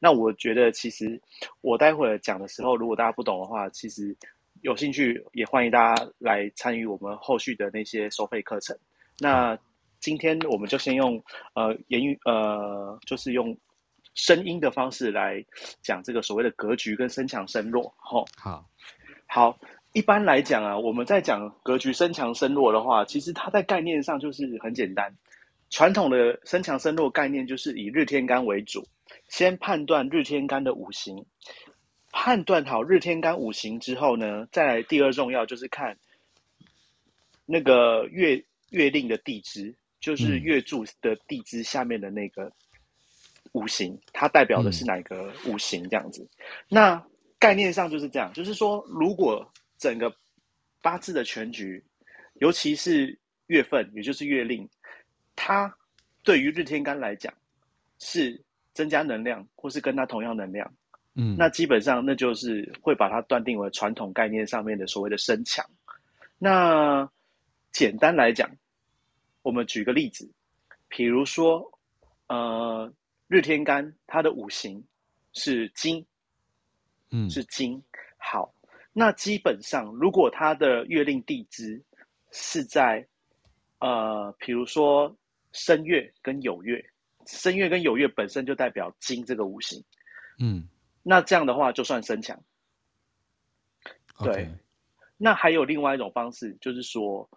那我觉得其实我待会儿讲的时候，如果大家不懂的话，其实有兴趣也欢迎大家来参与我们后续的那些收费课程。那今天我们就先用呃言语呃，就是用声音的方式来讲这个所谓的格局跟身强身弱。吼，好，好。一般来讲啊，我们在讲格局身强身弱的话，其实它在概念上就是很简单。传统的身强身弱概念就是以日天干为主，先判断日天干的五行，判断好日天干五行之后呢，再来第二重要就是看那个月月令的地支，就是月柱的地支下面的那个五行，它代表的是哪个五行这样子。那概念上就是这样，就是说如果整个八字的全局，尤其是月份，也就是月令，它对于日天干来讲是增加能量，或是跟它同样能量，嗯，那基本上那就是会把它断定为传统概念上面的所谓的身强。那简单来讲，我们举个例子，比如说，呃，日天干它的五行是金，嗯，是金，好。那基本上，如果它的月令地支是在，呃，比如说申月跟酉月，申月跟酉月本身就代表金这个五行，嗯，那这样的话就算身强。对.那还有另外一种方式，就是说，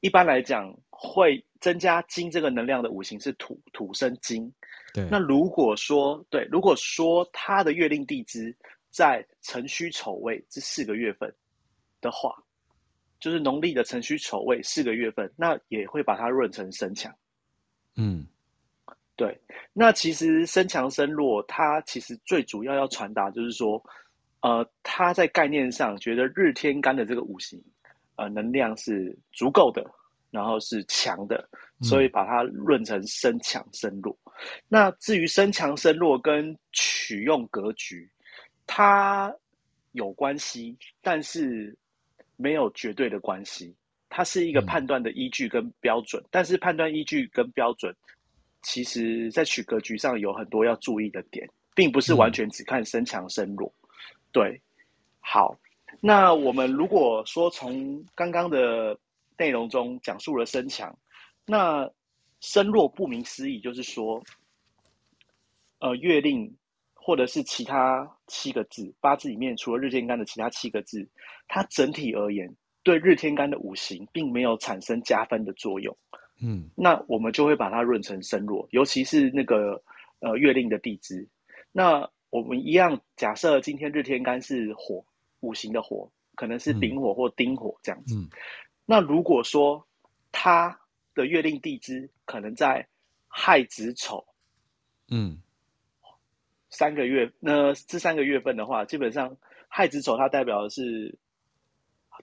一般来讲会增加金这个能量的五行是土，土生金。对，那如果说对，如果说他的月令地支。在辰戌丑未这四个月份的话，就是农历的辰戌丑未四个月份，那也会把它润成身强。嗯，对。那其实身强身弱，它其实最主要要传达就是说，呃，它在概念上觉得日天干的这个五行，呃，能量是足够的，然后是强的，所以把它论成身强身弱。嗯。那至于身强身弱跟取用格局。它有关系，但是没有绝对的关系。它是一个判断的依据跟标准，嗯、但是判断依据跟标准，其实在取格局上有很多要注意的点，并不是完全只看身强身弱。嗯、对，好，那我们如果说从刚刚的内容中讲述了身强，那身弱不明思义，就是说，呃，月令。或者是其他七个字，八字里面除了日天干的其他七个字，它整体而言对日天干的五行并没有产生加分的作用。嗯，那我们就会把它论成身弱，尤其是那个呃月令的地支。那我们一样假设今天日天干是火，五行的火，可能是丙火或丁火这样子。嗯，那如果说它的月令地支可能在亥子丑，嗯。三个月，那这三个月份的话，基本上亥子丑它代表的是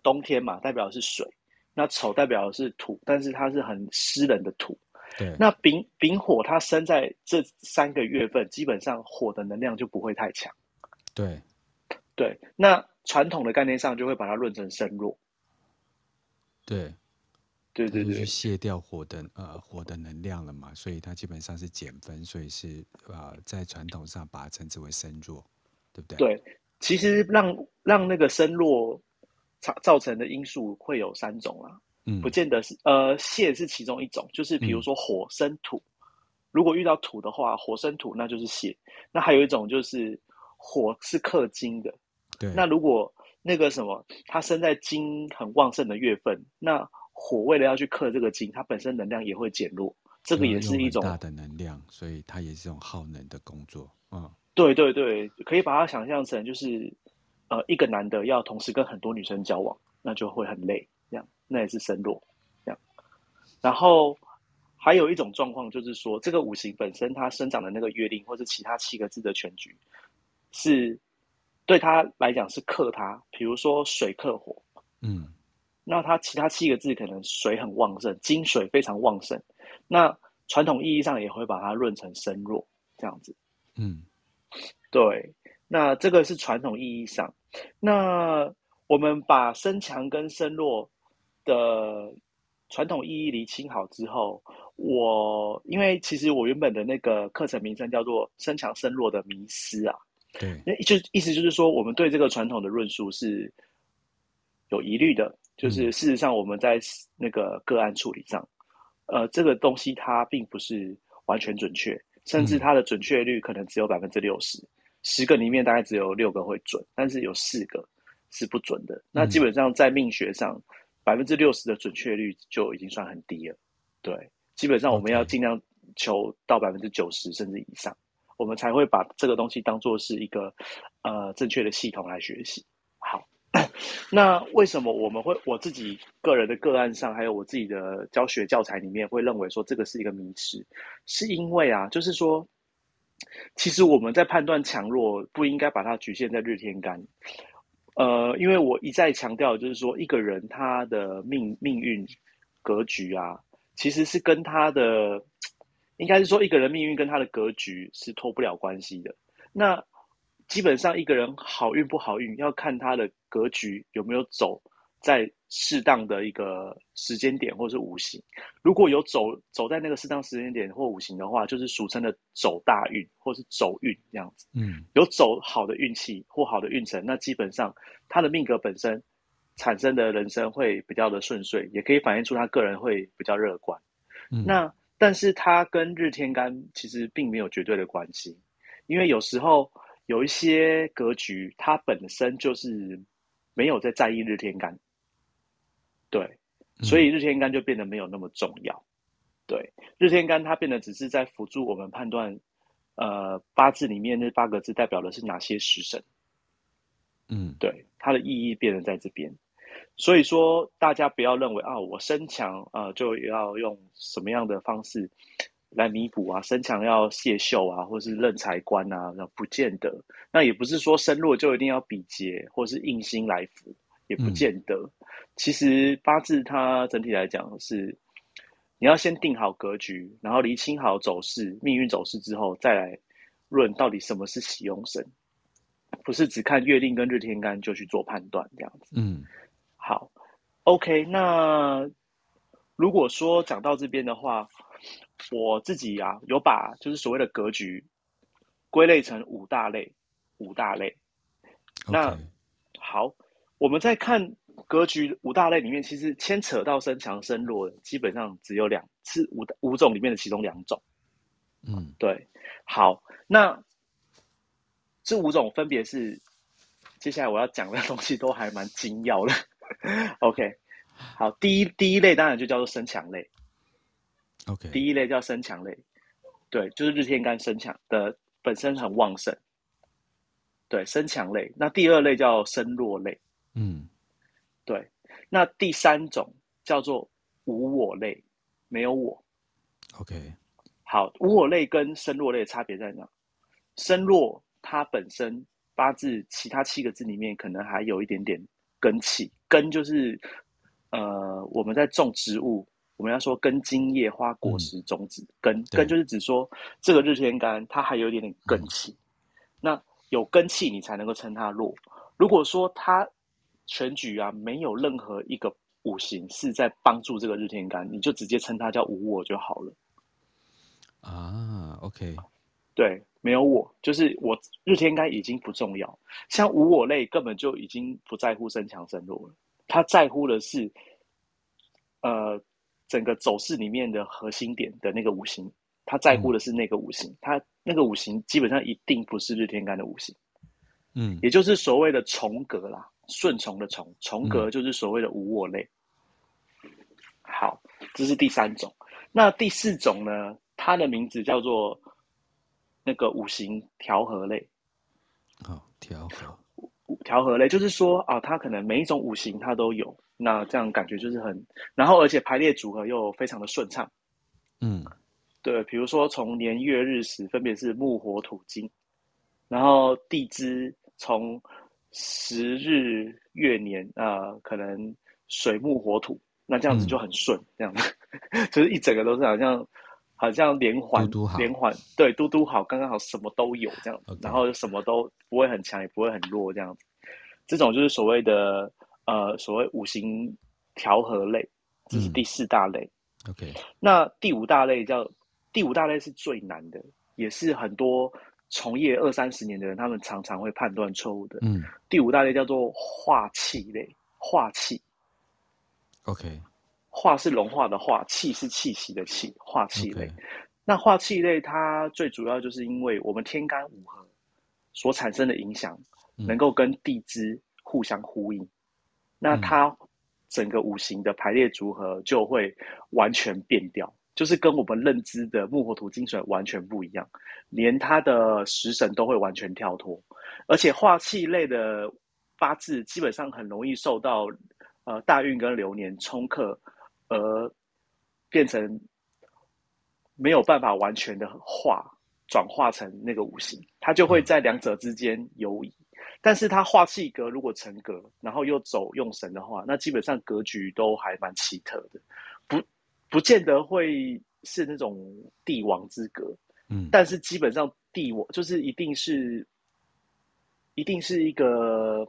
冬天嘛，代表的是水；那丑代表的是土，但是它是很湿冷的土。对。那丙丙火它生在这三个月份，基本上火的能量就不会太强。对。对。那传统的概念上就会把它论成身弱。对。对对对，去卸掉火的呃火的能量了嘛，所以它基本上是减分，所以是呃在传统上把它称之为身弱，对不对？对，其实让让那个身弱造造成的因素会有三种啦，嗯，不见得是呃泄是其中一种，就是比如说火生土，嗯、如果遇到土的话，火生土那就是泄，那还有一种就是火是克金的，对，那如果那个什么它生在金很旺盛的月份，那火为了要去克这个金，它本身能量也会减弱，这个也是一种大的能量，所以它也是一种耗能的工作。嗯，对对对，可以把它想象成就是，呃，一个男的要同时跟很多女生交往，那就会很累，这样，那也是身弱，这样。然后还有一种状况就是说，这个五行本身它生长的那个月令，或是其他七个字的全局，是对他来讲是克他，比如说水克火，嗯。那他其他七个字可能水很旺盛，金水非常旺盛。那传统意义上也会把它论成身弱这样子。嗯，对。那这个是传统意义上。那我们把身强跟身弱的传统意义厘清好之后，我因为其实我原本的那个课程名称叫做“身强身弱的迷失”啊，对，那就意思就是说，我们对这个传统的论述是有疑虑的，就是事实上我们在那个个案处理上，嗯、呃，这个东西它并不是完全准确，甚至它的准确率可能只有百分之六十，十个里面大概只有六个会准，但是有四个是不准的。那基本上在命学上，百分之六十的准确率就已经算很低了，对。基本上我们要尽量求到百分之九十甚至以上.我们才会把这个东西当做是一个呃正确的系统来学习。好，那为什么我们会我自己个人的个案上，还有我自己的教学教材里面会认为说这个是一个迷思？是因为啊，就是说，其实我们在判断强弱不应该把它局限在日天干。呃，因为我一再强调，就是说一个人他的命命运格局啊。其实是跟他的，应该是说一个人命运跟他的格局是脱不了关系的。那基本上一个人好运不好运，要看他的格局有没有走在适当的一个时间点，或是五行。如果有走走在那个适当时间点或五行的话，就是俗称的走大运或是走运这样子。嗯，有走好的运气或好的运程，那基本上他的命格本身。产生的人生会比较的顺遂，也可以反映出他个人会比较乐观。嗯、那但是他跟日天干其实并没有绝对的关系，因为有时候有一些格局，它本身就是没有在在意日天干，对，所以日天干就变得没有那么重要。对，日天干它变得只是在辅助我们判断，呃，八字里面那八个字代表的是哪些食神。嗯，对，它的意义变得在这边。所以说，大家不要认为啊，我身强啊、呃，就要用什么样的方式来弥补啊？身强要卸秀啊，或是认财官啊，那不见得。那也不是说身弱就一定要比劫或是印星来辅，也不见得。嗯、其实八字它整体来讲是，你要先定好格局，然后厘清好走势、命运走势之后，再来论到底什么是喜用神，不是只看月令跟日天干就去做判断这样子。嗯。好，OK，那如果说讲到这边的话，我自己啊有把就是所谓的格局归类成五大类，五大类。那好，我们再看格局五大类里面，其实牵扯到身强身弱的，基本上只有两，是五五种里面的其中两种。嗯，对。好，那这五种分别是接下来我要讲的东西都还蛮精要的。OK，好，第一第一类当然就叫做身强类。OK，第一类叫身强类，对，就是日天干身强的本身很旺盛，对，身强类。那第二类叫身弱类，嗯，对。那第三种叫做无我类，没有我。OK，好，无我类跟身弱类的差别在哪？身弱它本身八字其他七个字里面可能还有一点点。根气，根就是，呃，我们在种植物，我们要说根茎叶花果实种子，嗯、根根就是指说这个日天干它还有一点点根气，嗯、那有根气你才能够称它弱。如果说它全局啊没有任何一个五行是在帮助这个日天干，你就直接称它叫无我就好了。啊，OK，对。没有我，就是我日天干已经不重要。像无我类根本就已经不在乎身强身弱了，他在乎的是，呃，整个走势里面的核心点的那个五行，他在乎的是那个五行，他、嗯、那个五行基本上一定不是日天干的五行，嗯，也就是所谓的重格啦，顺从的从，从格就是所谓的无我类。嗯、好，这是第三种。那第四种呢？它的名字叫做。那个五行调和类，好调和，调和类就是说啊，它可能每一种五行它都有，那这样感觉就是很，然后而且排列组合又非常的顺畅，嗯，对，比如说从年月日时分别是木火土金，然后地支从时日月年啊、呃，可能水木火土，那这样子就很顺，嗯、这样子 就是一整个都是好像。好像连环连环，对，嘟嘟好，刚刚好，什么都有这样.然后什么都不会很强，也不会很弱这样子。这种就是所谓的呃，所谓五行调和类，这是第四大类。OK，那第五大类叫第五大类是最难的，也是很多从业二三十年的人，他们常常会判断错误的。嗯，第五大类叫做化气类，化气。OK，化是融化的化，气是气息的气，化气类。Okay. 那化气类它最主要就是因为我们天干五合所产生的影响，能够跟地支互相呼应，嗯、那它。整个五行的排列组合就会完全变掉，就是跟我们认知的木火土金水完全不一样，连它的食神都会完全跳脱，而且化气类的八字基本上很容易受到呃大运跟流年冲克，而变成没有办法完全的化转化成那个五行，它就会在两者之间游移。但是它化气格如果成格，然后又走用神的话，那基本上格局都还蛮奇特的，不不见得会是那种帝王之格，嗯，但是基本上帝王就是一定是，一定是一个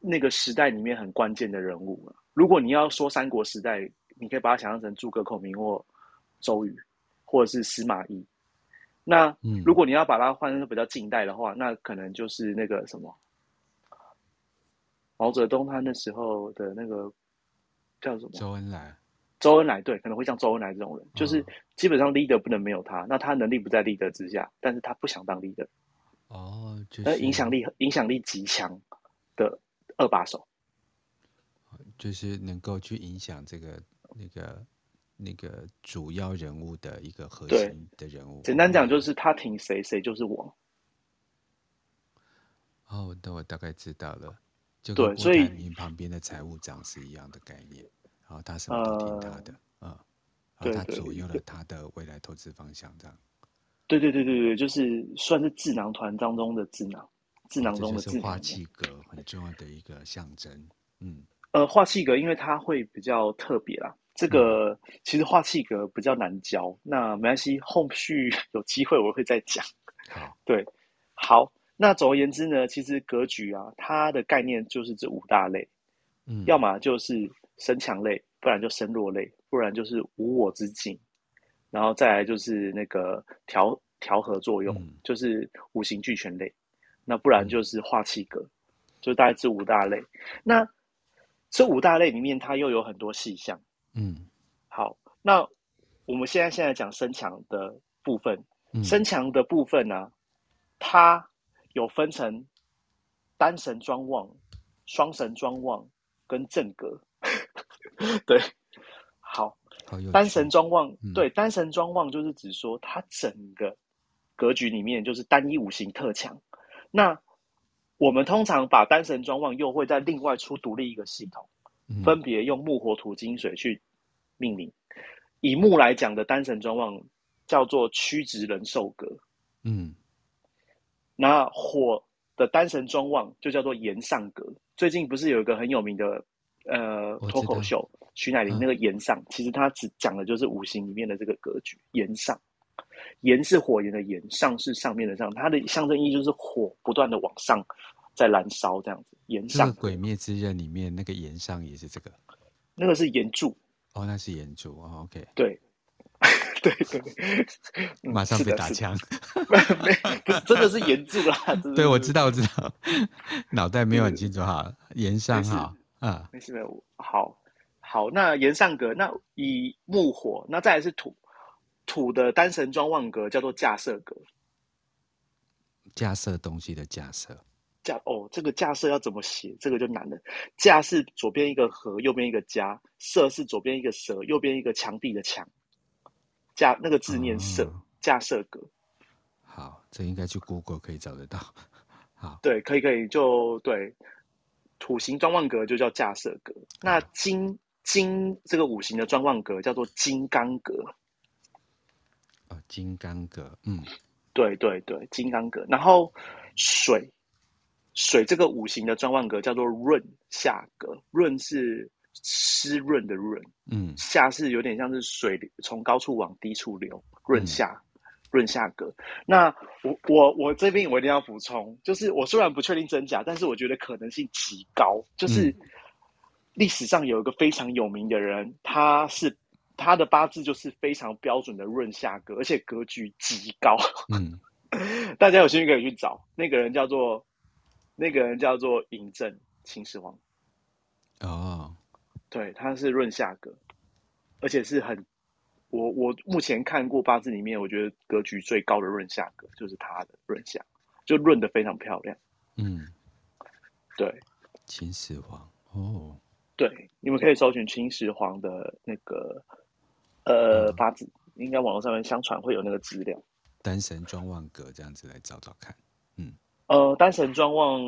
那个时代里面很关键的人物。如果你要说三国时代，你可以把它想象成诸葛孔明或周瑜，或者是司马懿。那如果你要把它换成比较近代的话，嗯，那可能就是那个什么毛泽东他那时候的那个叫什么？周恩来。周恩来对，可能会像周恩来这种人，哦，就是基本上 leader 不能没有他，那他能力不在 leader 之下，但是他不想当 leader。哦，就是影响力影响力极强的二把手，就是能够去影响这个那个。那个主要人物的一个核心的人物，简单讲就是他挺谁，谁就是我。哦，那我大概知道了，就跟郭台铭旁边的财务长是一样的概念。然后他什么都听他的，嗯、呃，然后他左右了他的未来投资方向，这样。对对对对对，就是算是智囊团当中的智囊，智囊中的智囊。这是化气格很重要的一个象征，嗯。呃，化气格因为它会比较特别啦。这个其实化气格比较难教，那没关系，后续 有机会我会再讲。好，对，好，那总而言之呢，其实格局啊，它的概念就是这五大类，嗯，要么就是身强类，不然就身弱类，不然就是无我之境，然后再来就是那个调调和作用，嗯，就是五行俱全类，那不然就是化气格，嗯，就大概这五大类。那这五大类里面，它又有很多细项。嗯，好，那我们现在现在讲身强的部分，嗯、身强的部分呢、啊，它有分成单神庄旺、双神庄旺跟正格。对，好，单神庄望，嗯、对，单神庄望就是指说它整个格局里面就是单一五行特强。那我们通常把单神庄望又会再另外出独立一个系统，嗯、分别用木火土金水去。命名以木来讲的单神庄望叫做曲直人寿格，嗯，那火的单神庄望就叫做炎上格。最近不是有一个很有名的呃脱口秀，徐乃麟那个炎上，嗯、其实他只讲的就是五行里面的这个格局。炎上，炎是火焰的炎，上是上面的上，它的象征意义就是火不断的往上在燃烧这样子。炎上，鬼灭之刃里面那个炎上也是这个，那个是炎柱。哦，那是炎柱哦，OK，对，对对，马上被打枪，没，是真的是炎柱啦，对，我知道，我知道，脑袋没有很清楚哈，炎上哈，啊，没事没有，好，好，那炎上格，那以木火，那再来是土，土的单神庄旺格叫做架设格，架设东西的架设。架哦，这个架设要怎么写？这个就难了。架是左边一个河，右边一个家；设是左边一个蛇，右边一个墙壁的墙。架那个字念设，嗯、架设格。好，这应该去 Google 可以找得到。好，对，可以可以，就对。土形庄旺格就叫架设格。那金金这个五行的庄旺格叫做金刚格。哦，金刚格，嗯，对对对，金刚格。然后水。水这个五行的庄旺格叫做润下格，润是湿润的润，嗯，下是有点像是水从高处往低处流，润下，润、嗯、下格。那我我我这边我一定要补充，就是我虽然不确定真假，但是我觉得可能性极高。就是历史上有一个非常有名的人，他是他的八字就是非常标准的润下格，而且格局极高。嗯，大家有兴趣可以去找那个人，叫做那个人叫做嬴政秦始皇。哦，对，他是润下格，而且是很我我目前看过八字里面，我觉得格局最高的润下格就是他的润下，就润的非常漂亮。嗯，对，秦始皇哦。对，你们可以搜寻秦始皇的那个呃八字，应该网络上面相传会有那个资料。单神庄望格这样子来找找看，嗯，呃，单神庄望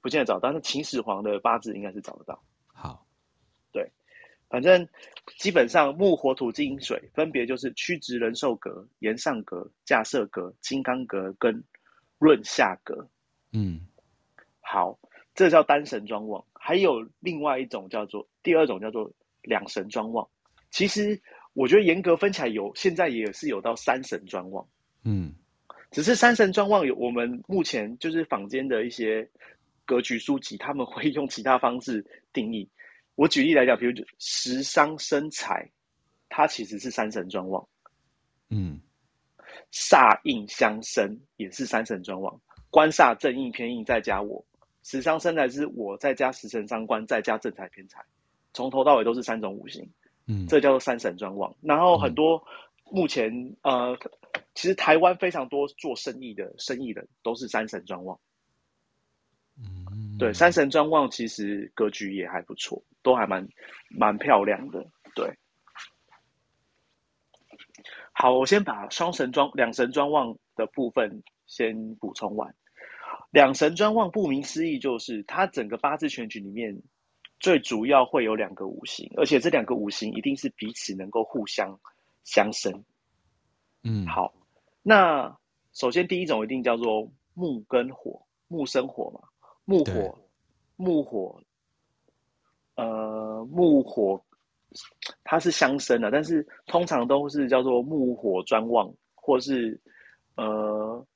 不见得找，但是秦始皇的八字应该是找得到。反正基本上木火土金水分别就是曲直人寿格、延上格、架设格、金刚格跟润下格。嗯，好，这叫单神庄望。还有另外一种叫做第二种叫做两神庄望，其实我觉得严格分起来有现在也是有到三神庄望，嗯，只是三神庄望有我们目前就是坊间的一些格局书籍，他们会用其他方式定义。我举例来讲，比如食伤生财，它其实是三神专旺，嗯，煞印相生也是三神专旺，官煞正印偏印再加我。食伤生财是我再加食神伤官再加正财偏财，从头到尾都是三种五行，嗯，这叫做三神专旺。然后很多目前、嗯、呃，其实台湾非常多做生意的生意人都是三神专旺，嗯，对，三神专旺其实格局也还不错，都还蛮蛮漂亮的，对。好，我先把双神庄两神专望的部分先补充完。两神专望，顾名思义，就是它整个八字全局里面最主要会有两个五行，而且这两个五行一定是彼此能够互相相生。嗯，好，那首先第一种一定叫做木跟火，木生火嘛，木火，木火，呃，木火它是相生的，但是通常都是叫做木火专旺，或是呃。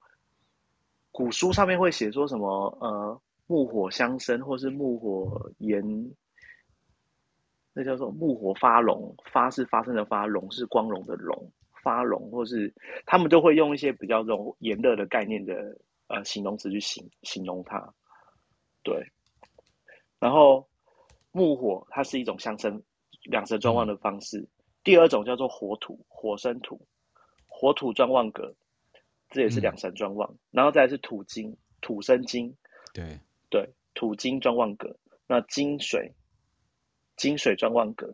古书上面会写说什么？呃，木火相生，或是木火炎，那叫做木火发荣。发是发生的发，荣是光荣的荣，发荣，或是他们都会用一些比较这种炎热的概念的呃形容词去形形容它。对，然后木火它是一种相生两神庄旺的方式。第二种叫做火土，火生土，火土庄旺格。这也是两神庄旺，嗯，然后再来是土金，土生金，对对，土金庄旺格，那金水，金水庄旺格，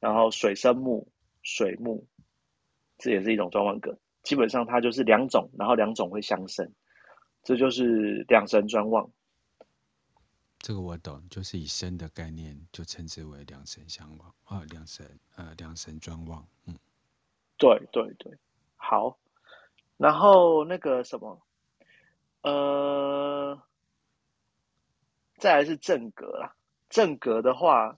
然后水生木，水木，这也是一种庄旺格。基本上它就是两种，然后两种会相生，这就是两神专旺。这个我懂，就是以生的概念就称之为两神相望啊，两神呃两神专望，嗯，对对对，好。然后那个什么，呃，再来是正格啦。正格的话，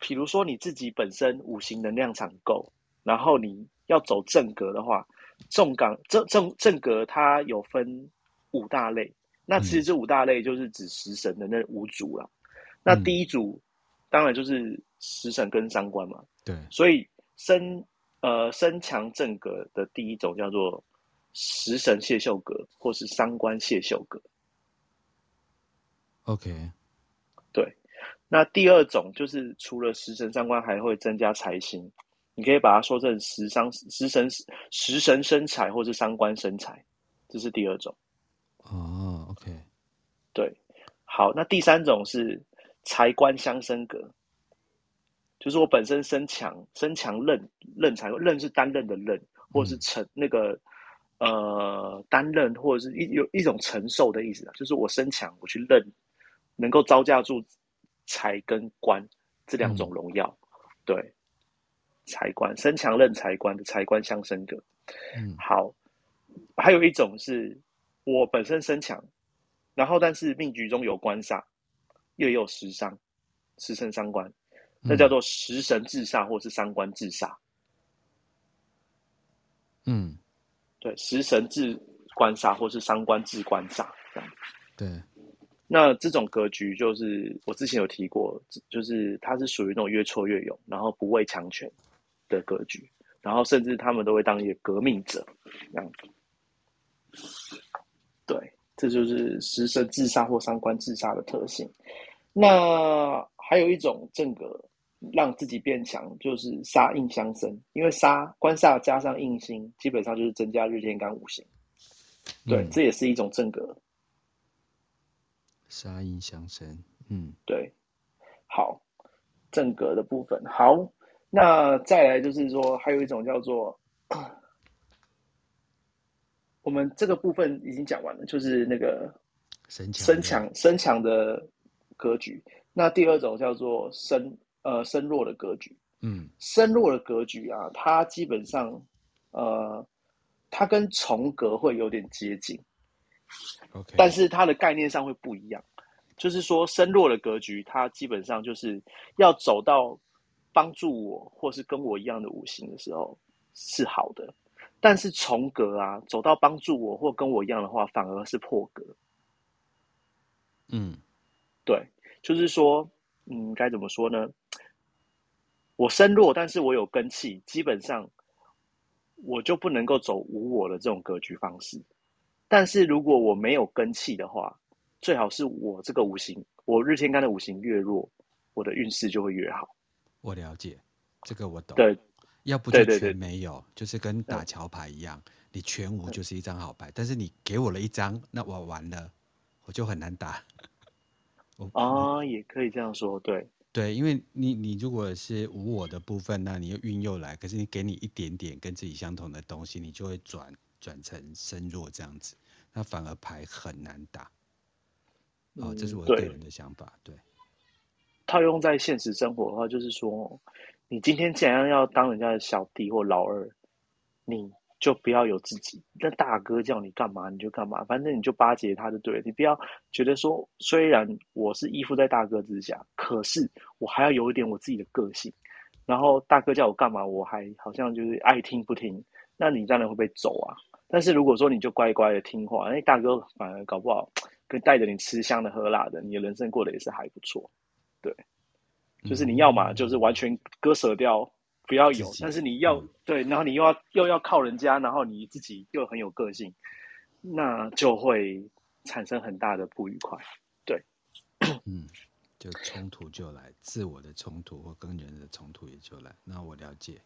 比如说你自己本身五行能量场够，然后你要走正格的话，重港正正正格它有分五大类。那其实这五大类就是指食神的那五组啦。嗯、那第一组当然就是食神跟伤官嘛。对。所以身呃身强正格的第一种叫做。食神谢秀格，或是伤官谢秀格。OK，对。那第二种就是除了食神伤官，还会增加财星。你可以把它说成食伤食神食神生财，或是伤官生财，这是第二种。哦，OK，对。好，那第三种是财官相生格，就是我本身身强，身强任任财，任是担任的任，或者是承、嗯、那个。呃，担任或者是一有一种承受的意思啊，就是我身强，我去任，能够招架住财跟官这两种荣耀，嗯、对，财官身强任财官的财官相生格。嗯，好，还有一种是我本身身强，然后但是命局中有官煞，又有食伤，食神伤官，那叫做食神制煞或是伤官制煞。嗯。对，食神制官煞，或是伤官制官煞，这样。对，那这种格局就是我之前有提过，就是它是属于那种越挫越勇，然后不畏强权，的格局，然后甚至他们都会当一个革命者这样子。对，这就是食神自杀或三官自杀的特性。那还有一种正格让自己变强，就是杀印相生，因为杀官煞加上印星，基本上就是增加日天干五行。对，嗯、这也是一种正格。杀印相生，嗯，对，好，正格的部分好。那再来就是说，还有一种叫做，我们这个部分已经讲完了，就是那个身强身强的格局。那第二种叫做身呃身弱的格局，嗯，身弱的格局啊，它基本上呃，它跟重格会有点接近。Okay. 但是它的概念上会不一样，就是说身弱的格局，它基本上就是要走到帮助我或是跟我一样的五行的时候是好的，但是重格啊，走到帮助我或跟我一样的话，反而是破格。嗯，对，就是说，嗯，该怎么说呢？我身弱，但是我有根气，基本上我就不能够走无我的这种格局方式。但是如果我没有根气的话，最好是我这个五行，我日天干的五行越弱，我的运势就会越好。我了解，这个我懂。对，要不就全没有，就是跟打桥牌一样，你全无就是一张好牌。但是你给我了一张，那我完了，我就很难打。啊，也可以这样说，对对，因为你你如果是无我的部分，那你又运又来，可是你给你一点点跟自己相同的东西，你就会转。转成身弱这样子，那反而牌很难打。哦，这是我个人的想法。对，套用在现实生活的话，就是说，你今天既然要当人家的小弟或老二，你就不要有自己。那大哥叫你干嘛你就干嘛，反正你就巴结他就对了。你不要觉得说，虽然我是依附在大哥之下，可是我还要有一点我自己的个性。然后大哥叫我干嘛，我还好像就是爱听不听。那你当然会被走啊。但是如果说你就乖乖的听话，哎，大哥反而搞不好 可以带着你吃香的喝辣的，你的人生过得也是还不错。对，就是你要嘛，就是完全割舍掉，不要有。但是你要对，然后你又要又要靠人家，然后你自己又很有个性，那就会产生很大的不愉快。对，嗯，就冲突就来，自我的冲突或跟人的冲突也就来。那我了解，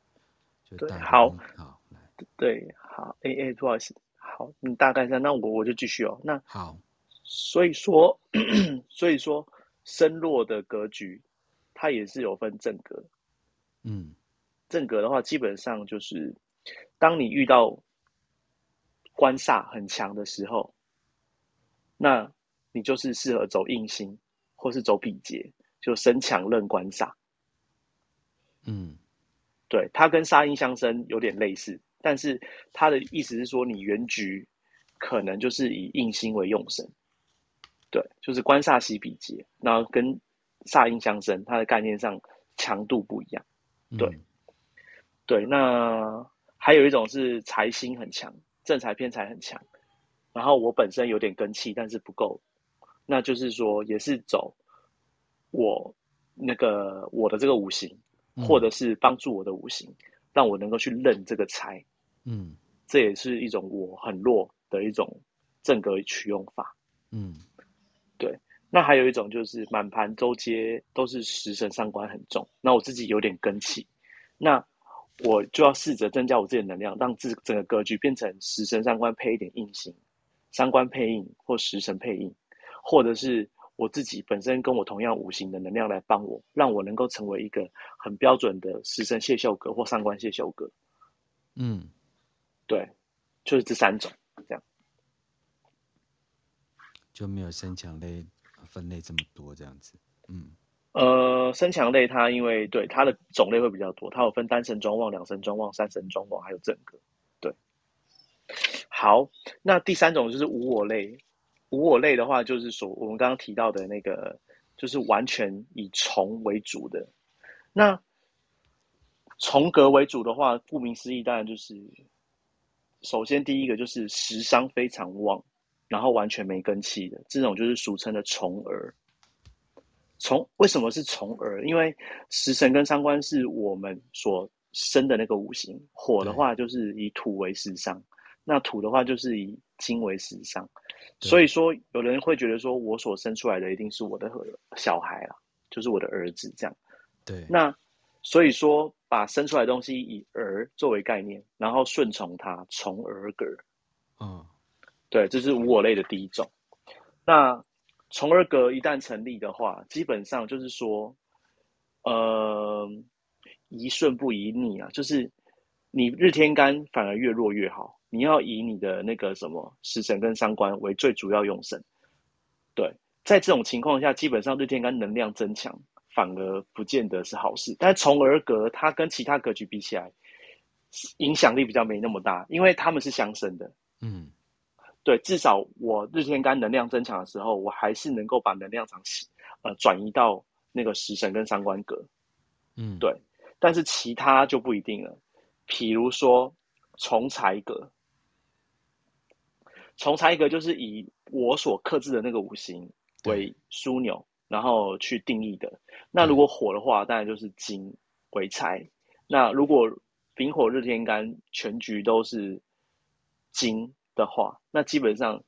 就对，好，好来。对，好，哎哎，不好意思，好，你大概这样，那我我就继续哦。那好，所以说，所以说，身弱的格局，它也是有分正格。嗯，正格的话，基本上就是，当你遇到官煞很强的时候，那你就是适合走硬星，或是走比劫，就身强任官煞。嗯，对，它跟杀印相生有点类似。但是它的意思是说，你原局可能就是以硬星为用神，对，就是官煞喜比劫，然后跟煞印相生，它的概念上强度不一样，对，嗯、对。那还有一种是财星很强，正财偏财很强，然后我本身有点根气，但是不够，那就是说也是走我那个我的这个五行，或者是帮助我的五行。嗯让我能够去认这个财，嗯，这也是一种我很弱的一种正格取用法，嗯，对。那还有一种就是满盘周街都是食神上官很重，那我自己有点根气，那我就要试着增加我自己的能量，让自整个格局变成食神上官配一点印星，三官配印或食神配印，或者是。我自己本身跟我同样五行的能量来帮我，让我能够成为一个很标准的食神谢秀格或上官谢秀格。嗯，对，就是这三种这样，就没有身强类分类这么多这样子。嗯，呃，身强类它因为对它的种类会比较多，它有分单神庄旺、两神庄旺、三神庄旺，还有正格。对，好，那第三种就是无我类。无我类的话，就是说我们刚刚提到的那个，就是完全以重为主的。那重格为主的话，顾名思义，当然就是首先第一个就是食伤非常旺，然后完全没根气的这种，就是俗称的重儿。虫为什么是虫儿？因为食神跟伤官是我们所生的那个五行，火的话就是以土为食伤，那土的话就是以金为食伤。所以说，有人会觉得说，我所生出来的一定是我的小孩啊，就是我的儿子这样。对。那所以说，把生出来的东西以儿作为概念，然后顺从它，从儿格。嗯，对，这是无我类的第一种。那从儿格一旦成立的话，基本上就是说，呃，宜顺不宜逆啊，就是你日天干反而越弱越好。你要以你的那个什么食神跟三官为最主要用神，对，在这种情况下，基本上日天干能量增强，反而不见得是好事。但从而格它跟其他格局比起来，影响力比较没那么大，因为他们是相生的。嗯，对，至少我日天干能量增强的时候，我还是能够把能量场呃转移到那个食神跟三官格。嗯，对，但是其他就不一定了，譬如说从财格。从财格就是以我所克制的那个五行为枢纽，然后去定义的。那如果火的话，当然就是金为财。那如果丙火日天干全局都是金的话，那基本上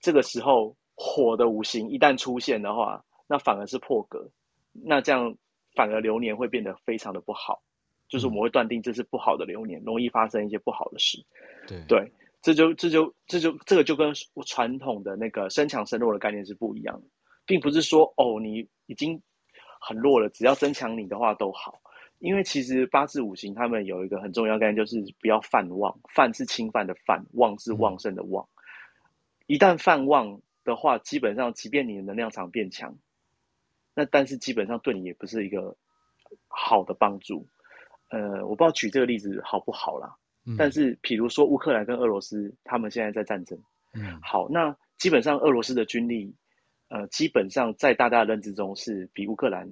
这个时候火的五行一旦出现的话，那反而是破格。那这样反而流年会变得非常的不好，就是我们会断定这是不好的流年，容易发生一些不好的事。对对。这就这就这就这个就跟传统的那个身强身弱的概念是不一样的，并不是说哦，你已经很弱了，只要增强你的话都好。因为其实八字五行他们有一个很重要概念，就是不要犯旺。犯是侵犯的犯，旺是旺盛的旺。一旦犯旺的话，基本上即便你的能量场变强，那但是基本上对你也不是一个好的帮助。呃，我不知道举这个例子好不好啦。但是，比如说乌克兰跟俄罗斯，他们现在在战争。嗯，好，那基本上俄罗斯的军力，呃，基本上在大家的认知中是比乌克兰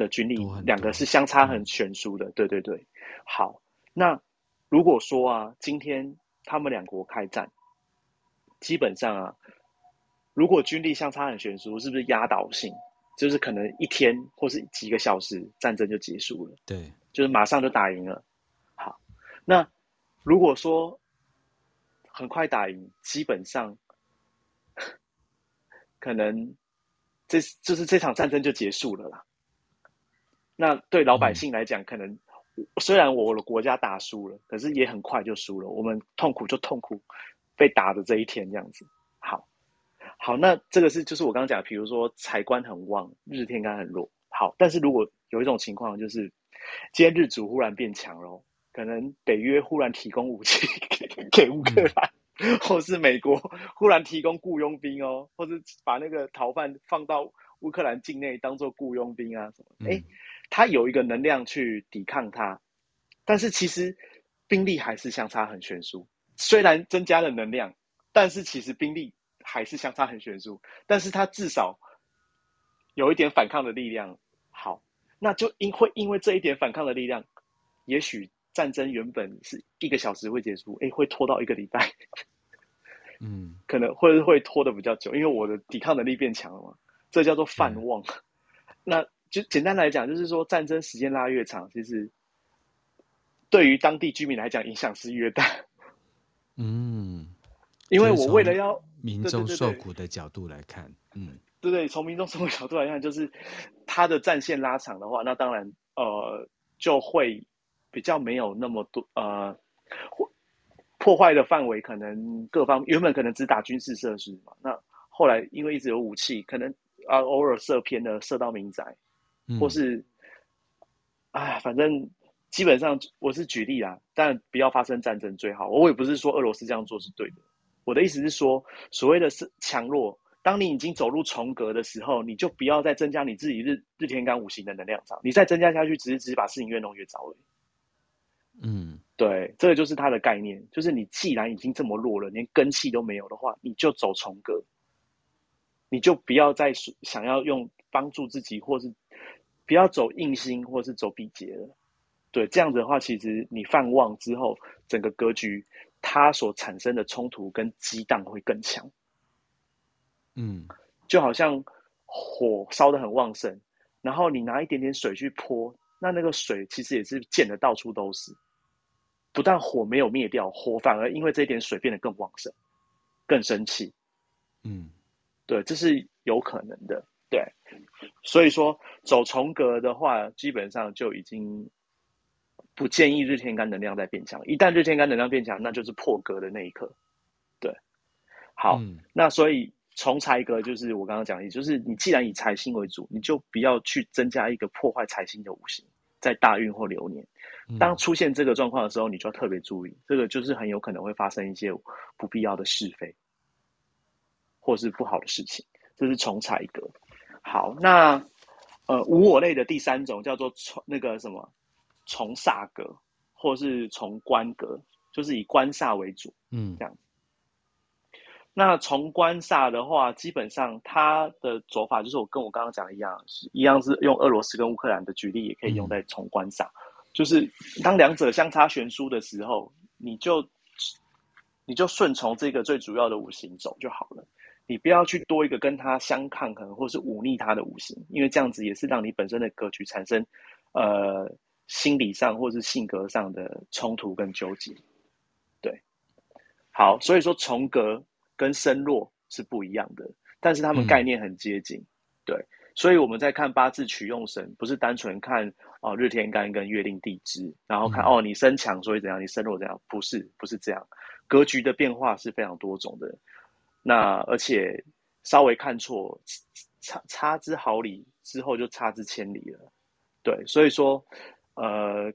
的军力两个是相差很悬殊的。对对对。好，那如果说啊，今天他们两国开战，基本上啊，如果军力相差很悬殊，是不是压倒性？就是可能一天或是几个小时，战争就结束了。对，就是马上就打赢了。好那如果说很快打赢，基本上可能这就是这场战争就结束了啦。那对老百姓来讲，可能虽然我的国家打输了，可是也很快就输了。我们痛苦就痛苦被打的这一天这样子。好，好，那这个是就是我刚刚讲，比如说财官很旺，日天干很弱。好，但是如果有一种情况，就是今天日主忽然变强了。可能北约忽然提供武器给 给乌克兰，嗯，或是美国忽然提供雇佣兵哦，或是把那个逃犯放到乌克兰境内当做雇佣兵啊什么？哎，嗯，他有一个能量去抵抗它，但是其实兵力还是相差很悬殊。虽然增加了能量，但是其实兵力还是相差很悬殊。但是他至少有一点反抗的力量。好，那就因会因为这一点反抗的力量，也许。战争原本是一个小时会结束，哎，会拖到一个礼拜，嗯，可能会会拖的比较久，因为我的抵抗能力变强了嘛，这叫做泛旺。嗯、那就简单来讲，就是说战争时间拉越长，其实对于当地居民来讲影响是越大。嗯，因为我为了要民众受苦的角度来看，嗯，对对，从民众受苦角度来看，就是他的战线拉长的话，那当然呃就会。比较没有那么多呃，破坏的范围可能各方原本可能只打军事设施嘛，那后来因为一直有武器，可能啊偶尔射偏了，射到民宅，嗯、或是，哎，反正基本上我是举例啦，但不要发生战争最好。我也不是说俄罗斯这样做是对的，我的意思是说，所谓的是强弱，当你已经走入重格的时候，你就不要再增加你自己日日天干五行的能量场，你再增加下去，只是只是把事情越弄越糟而已。嗯，对，这个就是它的概念，就是你既然已经这么弱了，连根气都没有的话，你就走重格，你就不要再想要用帮助自己，或是不要走硬心，或是走比劫了。对，这样子的话，其实你放旺之后，整个格局它所产生的冲突跟激荡会更强。嗯，就好像火烧得很旺盛，然后你拿一点点水去泼，那那个水其实也是溅的到处都是，不但火没有灭掉，火反而因为这一点水变得更旺盛，更生气。嗯，对，这是有可能的。对，所以说走重格的话，基本上就已经不建议日天干能量再变强。一旦日天干能量变强，那就是破格的那一刻。对，好，嗯、那所以重财格就是我刚刚讲的，也就是你既然以财星为主，你就不要去增加一个破坏财星的五行，在大运或流年。当出现这个状况的时候，你就要特别注意，这个就是很有可能会发生一些不必要的是非，或是不好的事情。这是重财格。好，那呃，无我类的第三种叫做从那个什么从煞格，或是从官格，就是以官煞为主，嗯，这样。那从官煞的话，基本上它的走法就是我跟我刚刚讲的一样，是一样是用俄罗斯跟乌克兰的举例，也可以用在从官煞，嗯、就是当两者相差悬殊的时候，你就你就顺从这个最主要的五行走就好了。你不要去多一个跟他相抗衡，或是忤逆他的五行，因为这样子也是让你本身的格局产生，呃，心理上或是性格上的冲突跟纠结。对，好，所以说重格跟身弱是不一样的，但是他们概念很接近。嗯、对，所以我们在看八字取用神，不是单纯看哦、呃、日天干跟月令地支，然后看、嗯、哦你身强所以怎样，你身弱怎样，不是不是这样，格局的变化是非常多种的。那而且稍微看错，差差之毫厘之后就差之千里了，对，所以说，呃，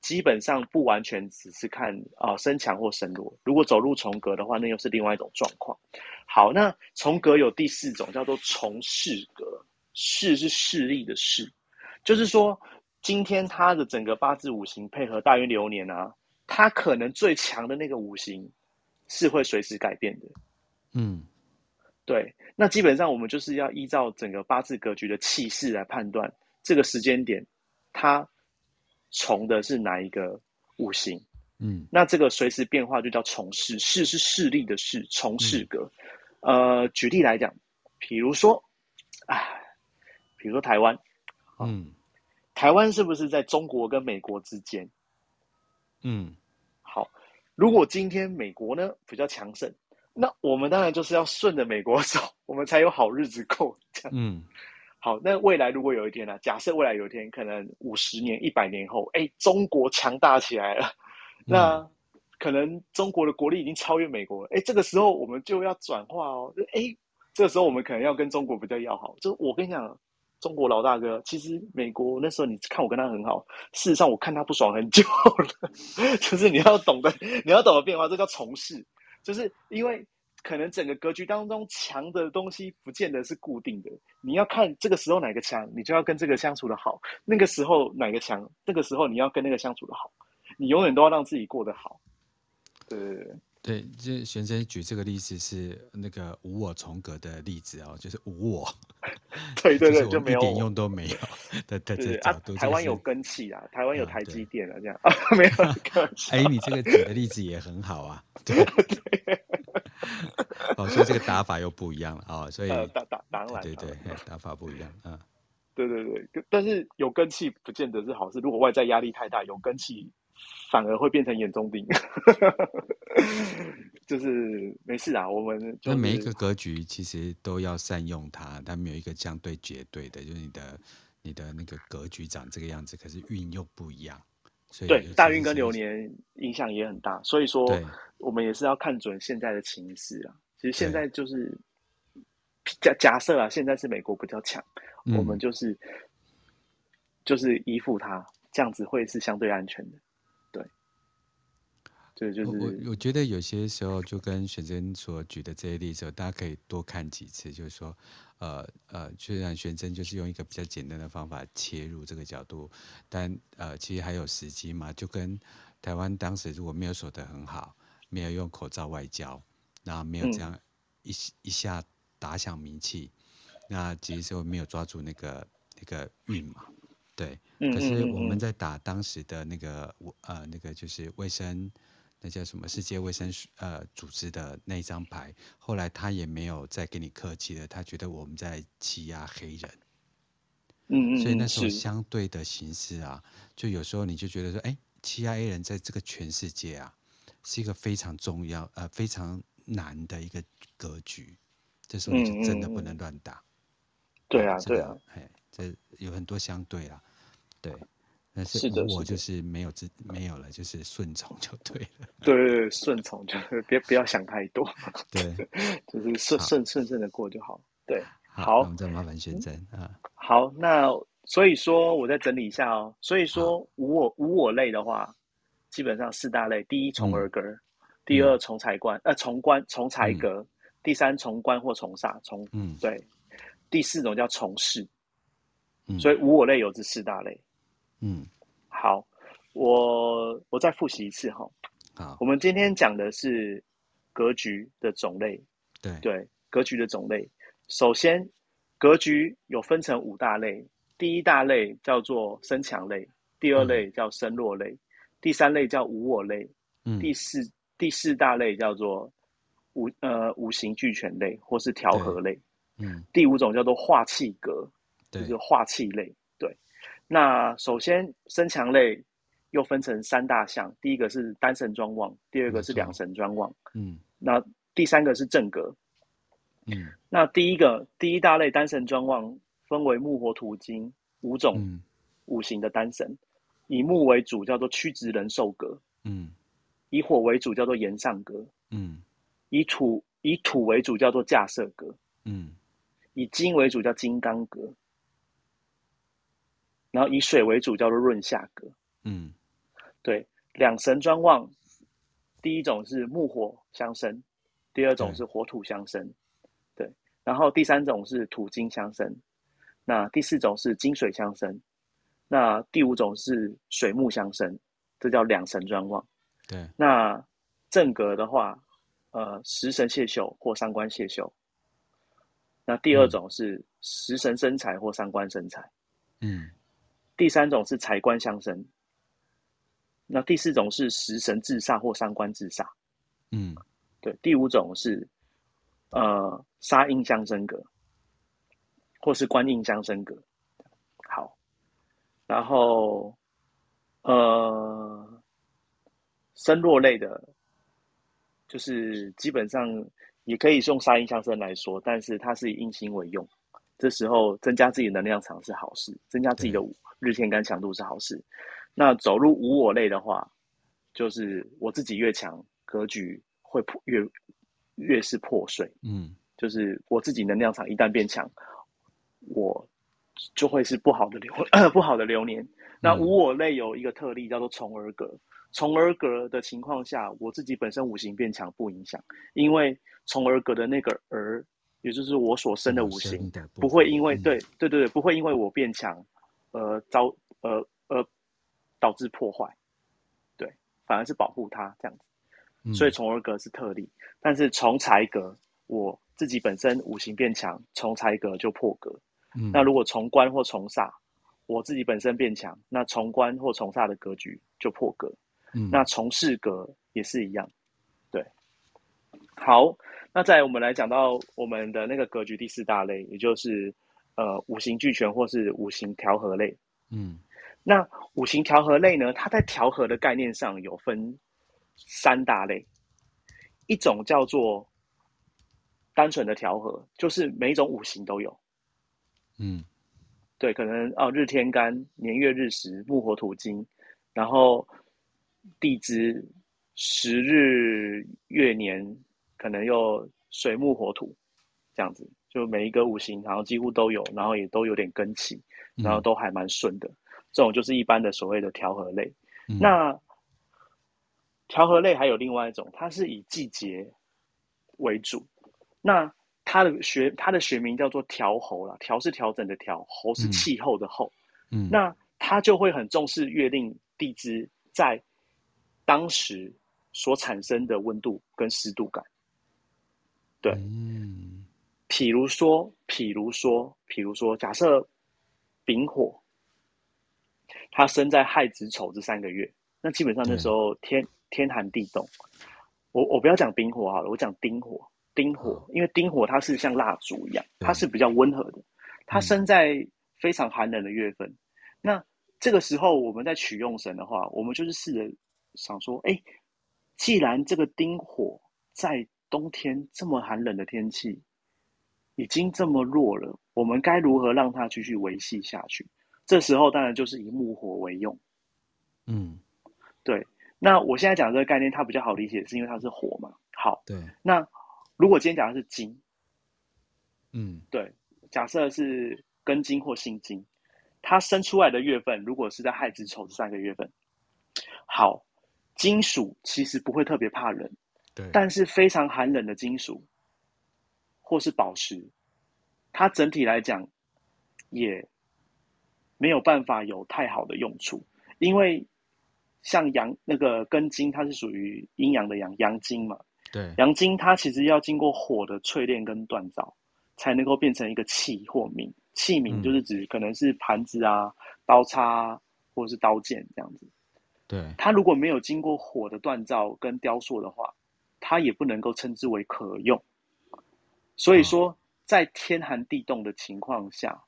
基本上不完全只是看啊、呃、身强或身弱，如果走入重格的话，那又是另外一种状况。好，那重格有第四种叫做重势格，势是势力的势，就是说今天他的整个八字五行配合大运流年啊，他可能最强的那个五行。是会随时改变的，嗯，对。那基本上我们就是要依照整个八字格局的气势来判断这个时间点，它从的是哪一个五行，嗯。那这个随时变化就叫从势，势是势力的势，从势格。嗯、呃，举例来讲，比如说，啊，比如说台湾，嗯，台湾是不是在中国跟美国之间？嗯，好。如果今天美国呢比较强盛，那我们当然就是要顺着美国走，我们才有好日子过。这样，嗯，好。那未来如果有一天呢、啊？假设未来有一天，可能五十年、一百年后，哎，中国强大起来了，嗯、那可能中国的国力已经超越美国了。哎，这个时候我们就要转化哦。哎，这个时候我们可能要跟中国比较要好。就我跟你讲。中国老大哥，其实美国那时候你看我跟他很好，事实上我看他不爽很久了。就是你要懂得，你要懂得变化，这叫从势。就是因为可能整个格局当中强的东西不见得是固定的，你要看这个时候哪个强，你就要跟这个相处的好；那个时候哪个强，那个时候你要跟那个相处的好。你永远都要让自己过得好。对对对。对，这玄真举这个例子是那个无我重格的例子哦，就是无我，对 对对，就没有一点用都没有的的这角度。台湾有根气啊，台湾有台积电啊，这样啊，没有。哎，你这个举的例子也很好啊，对。哦，所以这个打法又不一样了啊，所以打打当然，对对，打法不一样啊。对对对，但是有根气不见得是好事，如果外在压力太大，有根气。反而会变成眼中钉，就是没事啊。我们就每一个格局其实都要善用它，但没有一个相对绝对的，就是你的你的那个格局长这个样子，可是运又不一样。所以对大运跟流年影响也很大，所以说我们也是要看准现在的情势啊。其实现在就是假假设啊，现在是美国比较强，嗯、我们就是就是依附它，这样子会是相对安全的。对，就是我我觉得有些时候就跟玄真所举的这些例子，大家可以多看几次。就是说，呃呃，虽然玄真就是用一个比较简单的方法切入这个角度，但呃，其实还有时机嘛。就跟台湾当时如果没有守得很好，没有用口罩外交，那没有这样一、嗯、一下打响名气，那其实就没有抓住那个那个运嘛。对，可是我们在打当时的那个呃那个就是卫生。那叫什么世界卫生呃组织的那一张牌，后来他也没有再跟你客气了，他觉得我们在欺压黑人，嗯嗯，所以那时候相对的形式啊，就有时候你就觉得说，哎，欺压黑人在这个全世界啊，是一个非常重要呃非常难的一个格局，这时候你就真的不能乱打。嗯。嗯对啊，这个、对啊，哎，这有很多相对啊，对。但是我就是没有自没有了，就是顺从就对了。对对对，顺从就是别不要想太多。对，就是顺顺顺顺的过就好。对，好，好我们再麻烦宣真啊。好，那所以说我再整理一下哦。所以说无我无我类的话，基本上四大类：第一从而格，嗯、第二从财官，呃从官从财格，嗯、第三从官或从煞，从嗯对，第四种叫从事。嗯、所以无我类有这四大类。嗯，好，我我再复习一次哈。好，我们今天讲的是格局的种类。对对，格局的种类。首先，格局有分成五大类。第一大类叫做身强类，第二类叫身弱类，嗯、第三类叫无我类，嗯、第四第四大类叫做五呃五行俱全类或是调和类。嗯，第五种叫做化气格，就是化气类。那首先，身强类又分成三大项，第一个是单神专旺，第二个是两神专旺，嗯，那第三个是正格，嗯，那第一个第一大类单神专旺分为木火土金五种五行的单神，嗯、以木为主叫做曲直人寿格，嗯，以火为主叫做炎上格，嗯，以土以土为主叫做架设格，嗯，以金为主叫金刚格。然后以水为主，叫做润下格。嗯，对，两神专旺，第一种是木火相生，第二种是火土相生，对，对。然后第三种是土金相生，那第四种是金水相生，那第五种是水木相生，这叫两神专旺。对。那正格的话，呃，食神泄秀或三官泄秀。那第二种是食神生财或三官生财。嗯。第三种是财官相生，那第四种是食神制煞或伤官制煞，嗯，对。第五种是呃杀印相生格，或是官印相生格。好，然后呃身弱类的，就是基本上也可以用杀印相生来说，但是它是以印星为用，这时候增加自己的能量场是好事，增加自己的五。日天干强度是好事，那走入无我类的话，就是我自己越强，格局会破越越是破碎。嗯，就是我自己能量场一旦变强，我就会是不好的流 不好的流年。那无我类有一个特例叫做从而格，从而格的情况下，我自己本身五行变强不影响，因为从而格的那个儿，也就是我所生的五行，不会因为、嗯、对对对对，不会因为我变强。而，遭呃呃导致破坏，对，反而是保护它这样子，嗯、所以从而格是特例，但是从财格，我自己本身五行变强，从财格就破格。嗯、那如果从官或从煞，我自己本身变强，那从官或从煞的格局就破格。嗯、那从事格也是一样，对。好，那再来我们来讲到我们的那个格局第四大类，也就是。呃，五行俱全或是五行调和类，嗯，那五行调和类呢？它在调和的概念上有分三大类，一种叫做单纯的调和，就是每一种五行都有，嗯，对，可能哦，日天干、年月日时、木火土金，然后地支时日月年，可能又水木火土这样子。就每一个五行，然后几乎都有，然后也都有点根气，然后都还蛮顺的。嗯、这种就是一般的所谓的调和类。嗯、那调和类还有另外一种，它是以季节为主。那它的学它的学名叫做调候啦，调是调整的调，候是气候的候。嗯，那它就会很重视月令地支在当时所产生的温度跟湿度感。对。嗯譬如说，譬如说，譬如说，假设丙火，它生在亥子丑这三个月，那基本上那时候天天寒地冻。我我不要讲丙火好了，我讲丁火。丁火，因为丁火它是像蜡烛一样，它是比较温和的。它生在非常寒冷的月份。那这个时候我们在取用神的话，我们就是试着想说，哎，既然这个丁火在冬天这么寒冷的天气已经这么弱了，我们该如何让它继续维系下去？这时候当然就是以木火为用。嗯，对。那我现在讲这个概念，它比较好理解，是因为它是火嘛。好，对。那如果今天讲的是金，嗯，对，假设是庚金或辛金，它生出来的月份如果是在亥子丑这三个月份，好，金属其实不会特别怕冷，对，但是非常寒冷的金属或是宝石，它整体来讲也没有办法有太好的用处，因为。像阳那个根金，它是属于阴阳的阳阳金嘛？对，阳金它其实要经过火的淬炼跟锻造，才能够变成一个器或皿。器皿就是指可能是盘子啊、嗯、刀叉、啊、或者是刀剑这样子。对，它如果没有经过火的锻造跟雕塑的话，它也不能够称之为可用。所以说，在天寒地冻的情况下，哦、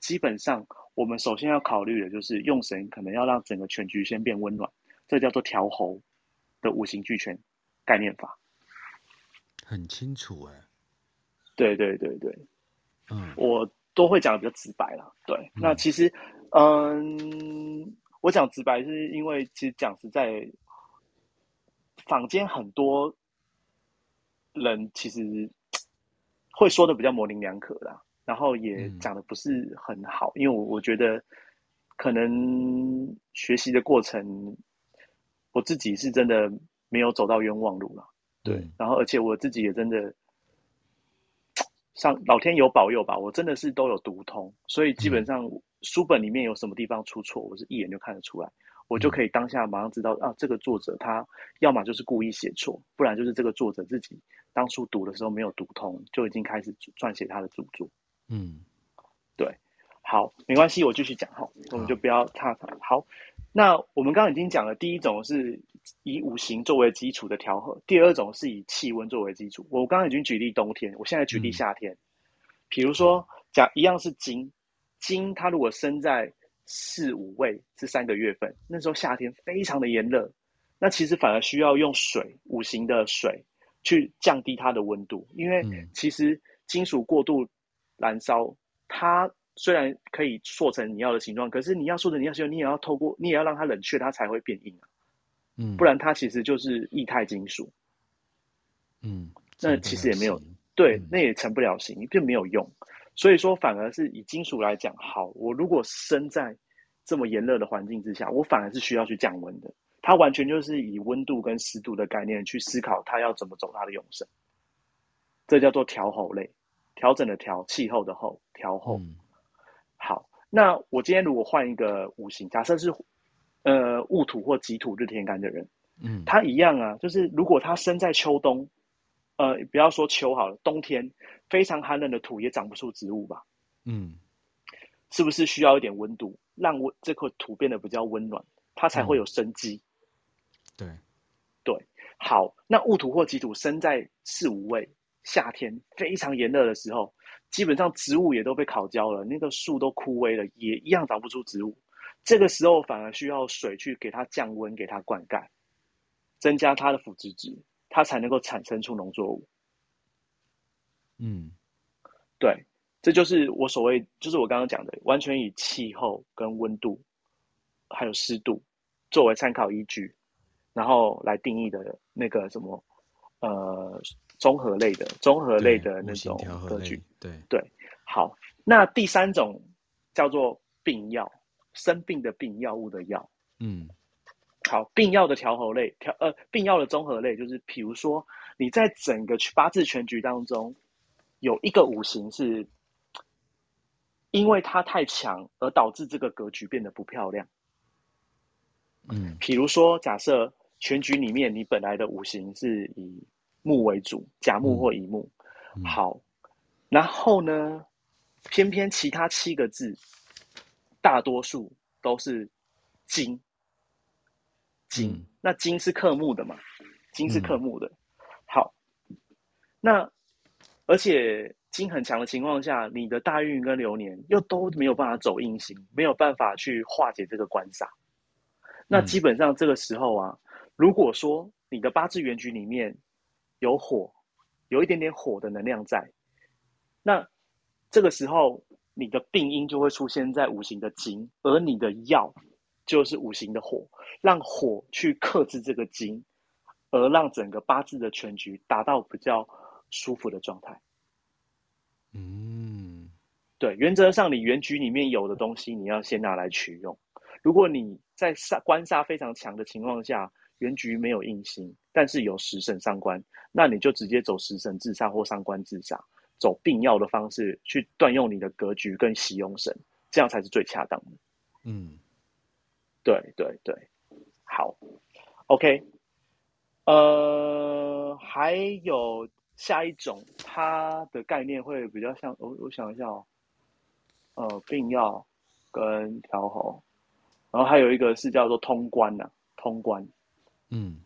基本上。我们首先要考虑的就是用神，可能要让整个全局先变温暖，这叫做调候的五行俱全概念法。很清楚哎，对对对对，嗯，我都会讲的比较直白啦。对，嗯、那其实，嗯，我讲直白是因为其实讲实在，坊间很多人其实会说的比较模棱两可啦。然后也讲的不是很好，嗯、因为我我觉得可能学习的过程，我自己是真的没有走到冤枉路了。对，嗯、然后而且我自己也真的，像老天有保佑吧，我真的是都有读通，所以基本上书本里面有什么地方出错，我是一眼就看得出来，我就可以当下马上知道啊，这个作者他要么就是故意写错，不然就是这个作者自己当初读的时候没有读通，就已经开始撰写他的著作。嗯，对，好，没关系，我继续讲哈，我们就不要岔开。好，那我们刚刚已经讲了，第一种是以五行作为基础的调和，第二种是以气温作为基础。我刚刚已经举例冬天，我现在举例夏天。嗯、比如说，讲一样是金，金它如果生在四五位这三个月份，那时候夏天非常的炎热，那其实反而需要用水，五行的水去降低它的温度，因为其实金属过度。燃烧，它虽然可以塑成你要的形状，可是你要塑成你要形状，你也要透过，你也要让它冷却，它才会变硬啊。嗯，不然它其实就是液态金属。嗯，那其实也没有，对，嗯、那也成不了型，并没有用。所以说，反而是以金属来讲，好，我如果生在这么炎热的环境之下，我反而是需要去降温的。它完全就是以温度跟湿度的概念去思考，它要怎么走它的永生。这叫做调候类。调整的调，气候的候，调候。嗯、好，那我今天如果换一个五行，假设是呃戊土或己土日天干的人，嗯，他一样啊，就是如果他生在秋冬，呃，不要说秋好了，冬天非常寒冷的土也长不出植物吧？嗯，是不是需要一点温度，让温这块土变得比较温暖，它才会有生机？对、嗯，对，好，那戊土或己土生在四五位。夏天非常炎热的时候，基本上植物也都被烤焦了，那个树都枯萎了，也一样长不出植物。这个时候反而需要水去给它降温，给它灌溉，增加它的腐殖质，它才能够产生出农作物。嗯，对，这就是我所谓，就是我刚刚讲的，完全以气候跟温度还有湿度作为参考依据，然后来定义的那个什么，呃。综合类的，综合类的那种格局，对对。好，那第三种叫做病药，生病的病，药物的药。嗯，好，病药的调和类，调呃，病药的综合类，就是比如说你在整个八字全局当中，有一个五行是因为它太强而导致这个格局变得不漂亮。嗯，比如说，假设全局里面你本来的五行是以木为主，甲木或乙木，嗯、好，然后呢，偏偏其他七个字，大多数都是金，金，嗯、那金是克木的嘛？金是克木的，嗯、好，那而且金很强的情况下，你的大运跟流年又都没有办法走印星，没有办法去化解这个官煞。那基本上这个时候啊，如果说你的八字原局里面有火，有一点点火的能量在，那这个时候你的病因就会出现在五行的金，而你的曜就是五行的火，让火去克制这个金，而让整个八字的全局达到比较舒服的状态。嗯，对，原则上你原局里面有的东西，你要先拿来取用。如果你在煞官煞非常强的情况下，原局没有印星，但是有食神上官，那你就直接走食神自煞或上官自煞，走病药的方式去断用你的格局跟喜用神，这样才是最恰当的。嗯，对对对，好，OK，呃，还有下一种，它的概念会比较像，我我想一下哦，呃，病药跟调候。然后还有一个是叫做通关呐、啊，通关。嗯，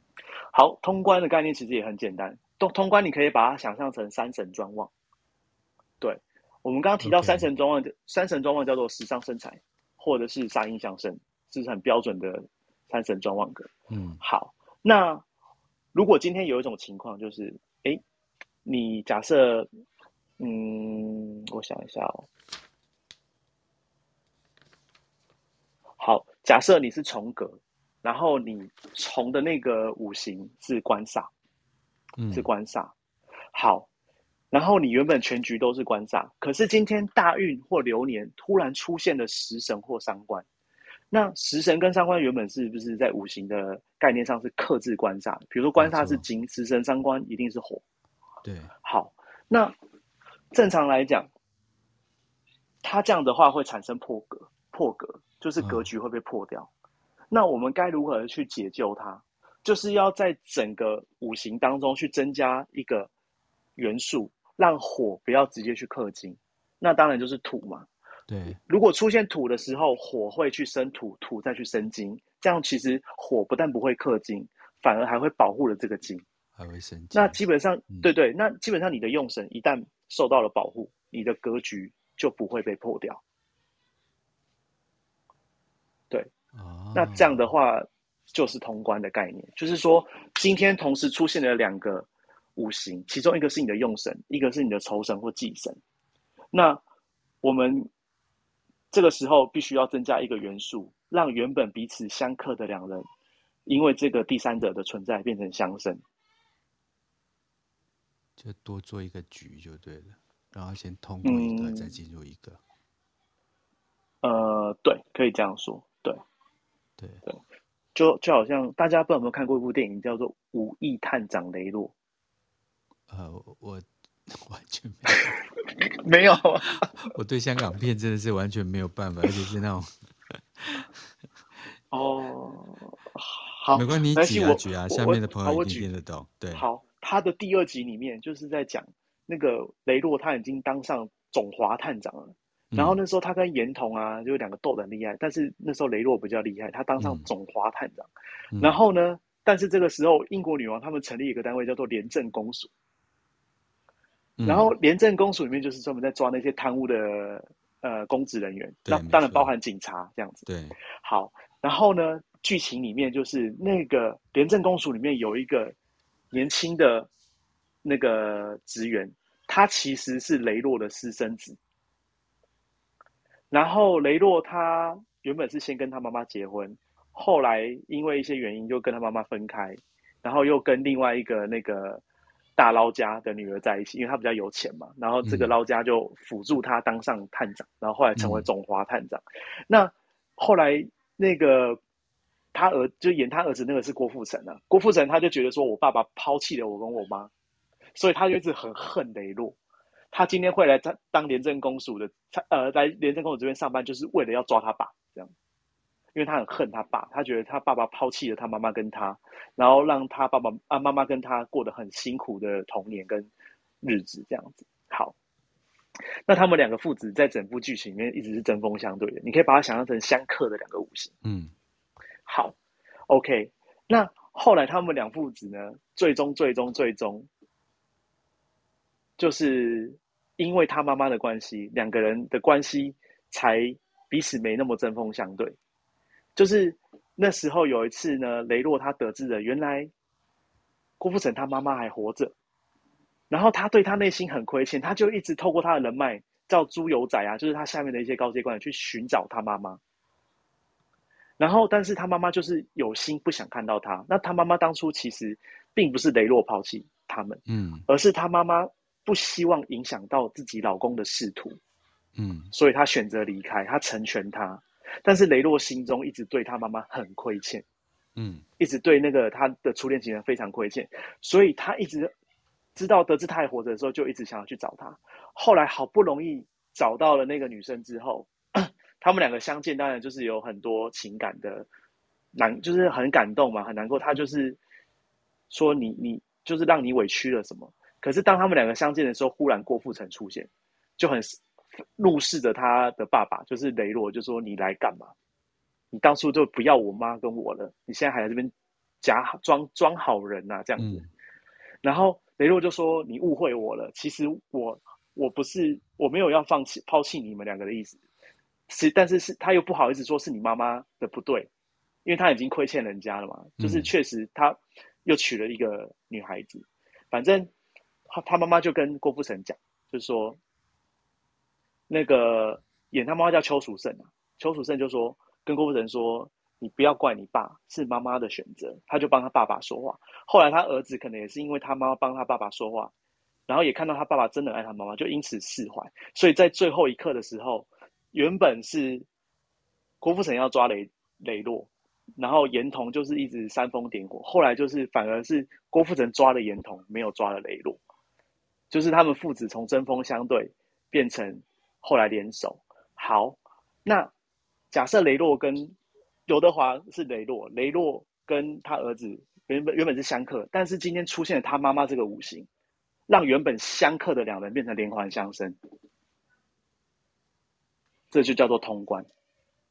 好，通关的概念其实也很简单。通通关你可以把它想象成三神专望。对，我们刚刚提到三神专旺，Okay. 三神专望叫做时尚身材，或者是杀印相生，这是很标准的三神专旺格。嗯，好，那如果今天有一种情况，就是哎，你假设，嗯，我想一下哦。好。假设你是重格，然后你重的那个五行是官煞，嗯，是官煞。好，然后你原本全局都是官煞，可是今天大运或流年突然出现了食神或伤官，那食神跟伤官原本是不是在五行的概念上是克制官煞？比如说官煞是金，食神伤官一定是火。对，好，那正常来讲，它这样的话会产生破格，破格。就是格局会被破掉，嗯、那我们该如何去解救它？就是要在整个五行当中去增加一个元素，让火不要直接去克金。那当然就是土嘛。对，如果出现土的时候，火会去生土，土再去生金，这样其实火不但不会克金，反而还会保护了这个金，还会生金。那基本上，嗯、对对，那基本上你的用神一旦受到了保护，你的格局就不会被破掉。对，那这样的话就是通关的概念，就是说今天同时出现了两个五行，其中一个是你的用神，一个是你的仇神或忌神。那我们这个时候必须要增加一个元素，让原本彼此相克的两人，因为这个第三者的存在变成相生，就多做一个局就对了，然后先通过一个，嗯、再进入一个。呃，对，可以这样说。对对对，就就好像大家不知道有没有看过一部电影，叫做《五亿探长雷洛》。呃，我 完全没有，没有。我对香港片真的是完全没有办法，而且是那种 哦，好，没关系，你举啊举啊，下面的朋友一定听得懂。对，好，他的第二集里面就是在讲那个雷洛，他已经当上总华探长了。然后那时候他跟严童啊，就两个斗得很厉害。但是那时候雷洛比较厉害，他当上总华探长。嗯、然后呢，但是这个时候英国女王他们成立一个单位叫做廉政公署。嗯、然后廉政公署里面就是专门在抓那些贪污的呃公职人员，那当然包含警察这样子。对，好。然后呢，剧情里面就是那个廉政公署里面有一个年轻的那个职员，他其实是雷洛的私生子。然后雷洛他原本是先跟他妈妈结婚，后来因为一些原因就跟他妈妈分开，然后又跟另外一个那个大捞家的女儿在一起，因为他比较有钱嘛。然后这个捞家就辅助他当上探长，然后后来成为总华探长。嗯、那后来那个他儿就演他儿子那个是郭富城啊，郭富城他就觉得说我爸爸抛弃了我跟我妈，所以他就一直很恨雷洛。他今天会来当当廉政公署的，他呃来廉政公署这边上班，就是为了要抓他爸，这样，因为他很恨他爸，他觉得他爸爸抛弃了他妈妈跟他，然后让他爸爸啊妈妈跟他过得很辛苦的童年跟日子，这样子。好，那他们两个父子在整部剧情里面一直是针锋相对的，你可以把它想象成相克的两个五行。嗯，好，OK，那后来他们两父子呢，最终最终最终就是。因为他妈妈的关系，两个人的关系才彼此没那么针锋相对。就是那时候有一次呢，雷洛他得知了原来郭富城他妈妈还活着，然后他对他内心很亏欠，他就一直透过他的人脉，叫猪油仔啊，就是他下面的一些高阶官员去寻找他妈妈。然后，但是他妈妈就是有心不想看到他。那他妈妈当初其实并不是雷洛抛弃他们，嗯，而是他妈妈不希望影响到自己老公的仕途，嗯，所以她选择离开，她成全他。但是雷洛心中一直对他妈妈很亏欠，嗯，一直对那个他的初恋情人非常亏欠，所以他一直知道得知他还活着的时候，就一直想要去找他。后来好不容易找到了那个女生之后。他们两个相见，当然就是有很多情感的难，就是很感动嘛，很难过。他就是说你你就是让你委屈了什么？可是当他们两个相见的时候，忽然郭富城出现，就很怒视着他的爸爸，就是雷洛，就说你来干嘛？你当初就不要我妈跟我了，你现在还在这边假装装好人呐、啊，这样子。嗯、然后雷洛就说你误会我了，其实我我不是我没有要放弃抛弃你们两个的意思。是，但是是他又不好意思说是你妈妈的不对，因为他已经亏欠人家了嘛。就是确实他又娶了一个女孩子，反正他他妈妈就跟郭富城讲，就是说那个演他妈妈叫邱淑胜啊，邱淑胜就说跟郭富城说，你不要怪你爸，是妈妈的选择，他就帮他爸爸说话。后来他儿子可能也是因为他妈妈帮他爸爸说话，然后也看到他爸爸真的爱他妈妈，就因此释怀。所以在最后一刻的时候。原本是郭富城要抓雷雷洛，然后严童就是一直煽风点火。后来就是反而是郭富城抓了严童，没有抓了雷洛，就是他们父子从针锋相对变成后来联手。好，那假设雷洛跟刘德华是雷洛，雷洛跟他儿子原本原本是相克，但是今天出现了他妈妈这个五行，让原本相克的两人变成连环相生。这就叫做通关。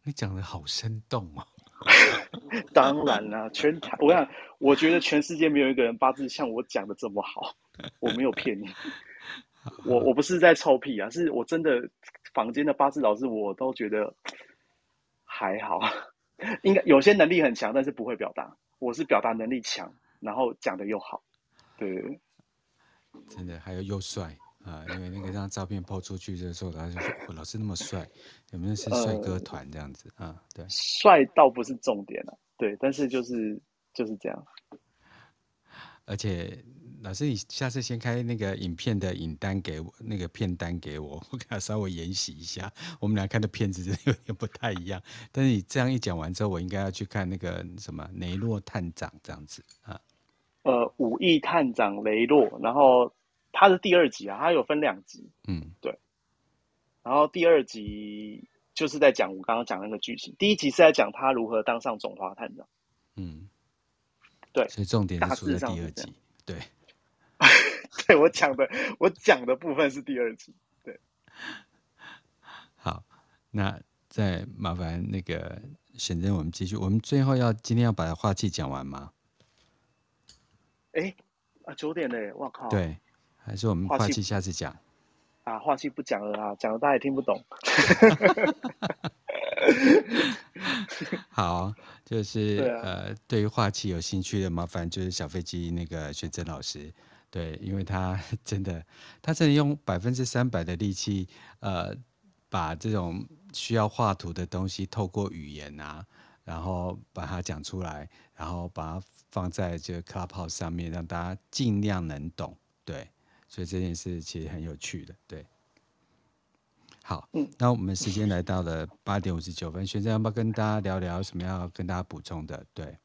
你讲的好生动啊！当然啦、啊，全台我想，我觉得全世界没有一个人八字像我讲的这么好。我没有骗你，我我不是在臭屁啊，是我真的房间的八字老师我都觉得还好。应该有些能力很强，但是不会表达。我是表达能力强，然后讲的又好。对，真的还有又帅。啊，因为那个张照片抛出去的时候，他就说：“我老师那么帅，有没有是帅哥团这样子、呃、啊？”对，帅倒不是重点了，对，但是就是就是这样。而且老师，你下次先开那个影片的影单给我，那个片单给我，我给他稍微研习一下。我们俩看的片子真的有点不太一样。但是你这样一讲完之后，我应该要去看那个什么雷洛探长这样子啊。呃，武义探长雷洛，然后。他是第二集啊，他有分两集，嗯，对。然后第二集就是在讲我刚刚讲那个剧情，第一集是在讲他如何当上总华探长，嗯，对。所以重点是出在第二集，对。对，我讲的，我讲的部分是第二集，对。好，那再麻烦那个显真，我们继续，我们最后要今天要把话题讲完吗？哎，啊，九点嘞，我靠，对。还是我们话题下次讲啊，话题不讲了啊，讲了大家也听不懂。好，就是、啊、呃，对于话题有兴趣的，麻烦就是小飞机那个玄真老师，对，因为他 真的，他真的用百分之三百的力气，呃，把这种需要画图的东西透过语言啊，然后把它讲出来，然后把它放在这个 Clubhouse 上面，让大家尽量能懂，对。所以这件事其实很有趣的，对。好，嗯，那我们时间来到了八点五十九分，玄真要不要跟大家聊聊什么要跟大家补充的？对，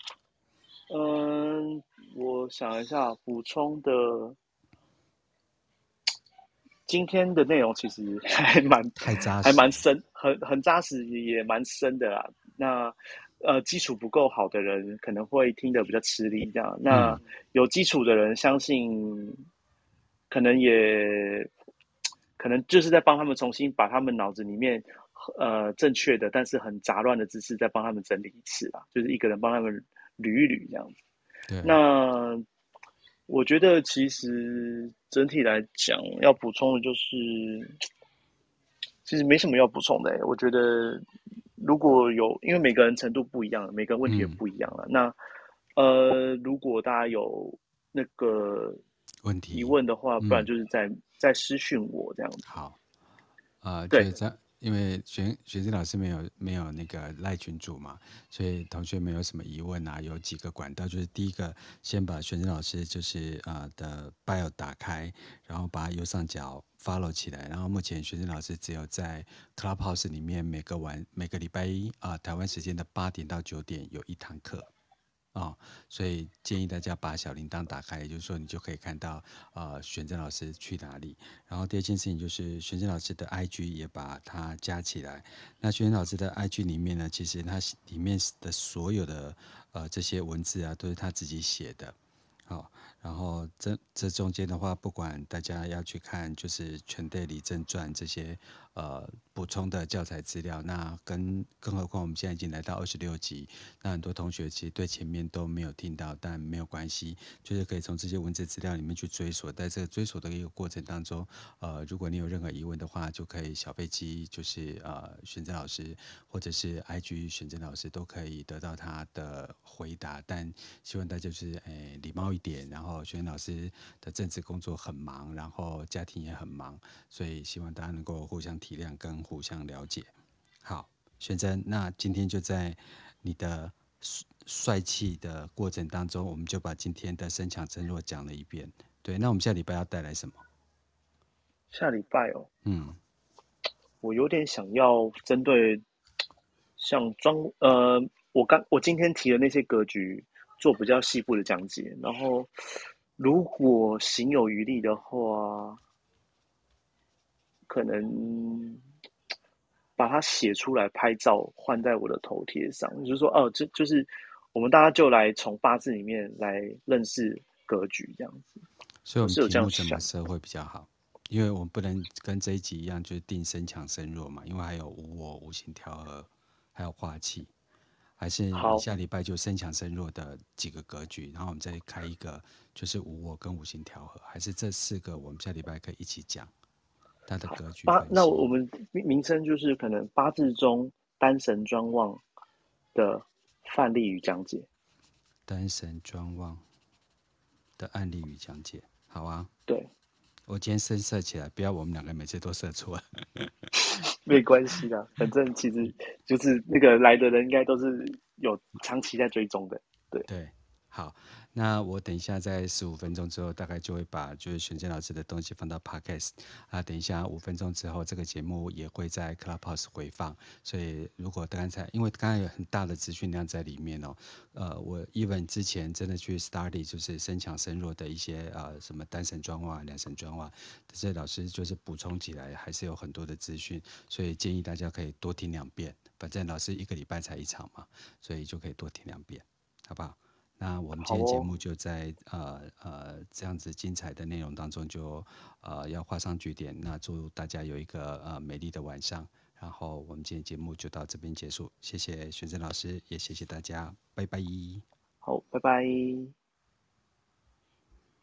嗯，我想一下，补充的，今天的内容其实 还蛮太扎实，还蛮深，很很扎实，也蛮深的啦。那呃，基础不够好的人可能会听得比较吃力，这样。那有基础的人，相信。可能也，可能就是在帮他们重新把他们脑子里面，呃，正确的但是很杂乱的知识再帮他们整理一次啊，就是一个人帮他们捋一捋这样子。对。那我觉得其实整体来讲，要补充的就是，其实没什么要补充的。我觉得如果有，因为每个人程度不一样，每个问题也不一样了。嗯、那呃，如果大家有那个问题疑问的话，不然就是在在私讯我这样子。好，呃，对。因为玄玄真老师没有没有那个赖群主嘛，所以同学没有什么疑问啊？有几个管道，就是第一个，先把玄真老师就是呃的 bio 打开，然后把右上角 follow 起来。然后目前玄真老师只有在 Clubhouse 里面每个晚每个礼拜一啊、台湾时间的八点到九点有一堂课。啊，所以建议大家把小铃铛打开，也就是说你就可以看到，呃，玄真老师去哪里。然后第二件事情就是玄真老师的 IG 也把它加起来。那玄真老师的 IG 里面呢，其实它里面的所有的呃这些文字啊，都是他自己写的。好、然后这这中间的话，不管大家要去看，就是《全队李正传》这些。呃，补充的教材资料，那跟更何况我们现在已经来到二十六集，那很多同学其实对前面都没有听到，但没有关系，就是可以从这些文字资料里面去追索，在这个追索的一个过程当中，呃，如果你有任何疑问的话，就可以小飞机，就是呃，选择老师或者是 IG 选择老师都可以得到他的回答，但希望大家就是诶礼貌一点，然后玄真老师的政治工作很忙，然后家庭也很忙，所以希望大家能够互相。体谅跟互相了解，好，玄真，那今天就在你的帅气的过程当中，我们就把今天的身强身弱讲了一遍。对，那我们下礼拜要带来什么？下礼拜哦，嗯，我有点想要针对像庄呃，我刚我今天提的那些格局做比较细部的讲解，然后如果行有余力的话。可能把它写出来，拍照换在我的头贴上，就是说，哦，这就是我们大家就来从八字里面来认识格局这样子。所以，我们题目怎么设会比较好？因为我们不能跟这一集一样，就是定身强身弱嘛，因为还有无我、五行调和，还有化气，还是下礼拜就身强身弱的几个格局，然后我们再开一个，就是无我跟五行调和，还是这四个我们下礼拜可以一起讲。它的格局八，那我们名名称就是可能八字中单神专旺的范例与讲解。单神专旺的案例与讲解，好啊。对，我今天深射起来，不要我们两个每次都射错。没关系的，反正其实就是那个来的人应该都是有长期在追踪的。对对，好。那我等一下在十五分钟之后，大概就会把就是玄真老师的东西放到 Podcast 啊。等一下五分钟之后，这个节目也会在 Clubhouse 回放。所以如果刚才因为刚才有很大的资讯量在里面哦，呃，我 even 之前真的去 study 就是身强身弱的一些呃什么单神专旺、两神专旺，这些老师就是补充起来还是有很多的资讯，所以建议大家可以多听两遍。反正老师一个礼拜才一场嘛，所以就可以多听两遍，好不好？那我们今天节目就在、哦、呃呃这样子精彩的内容当中就呃要画上句点。那祝大家有一个呃美丽的晚上。然后我们今天节目就到这边结束，谢谢玄真老师，也谢谢大家，拜拜。好，拜拜。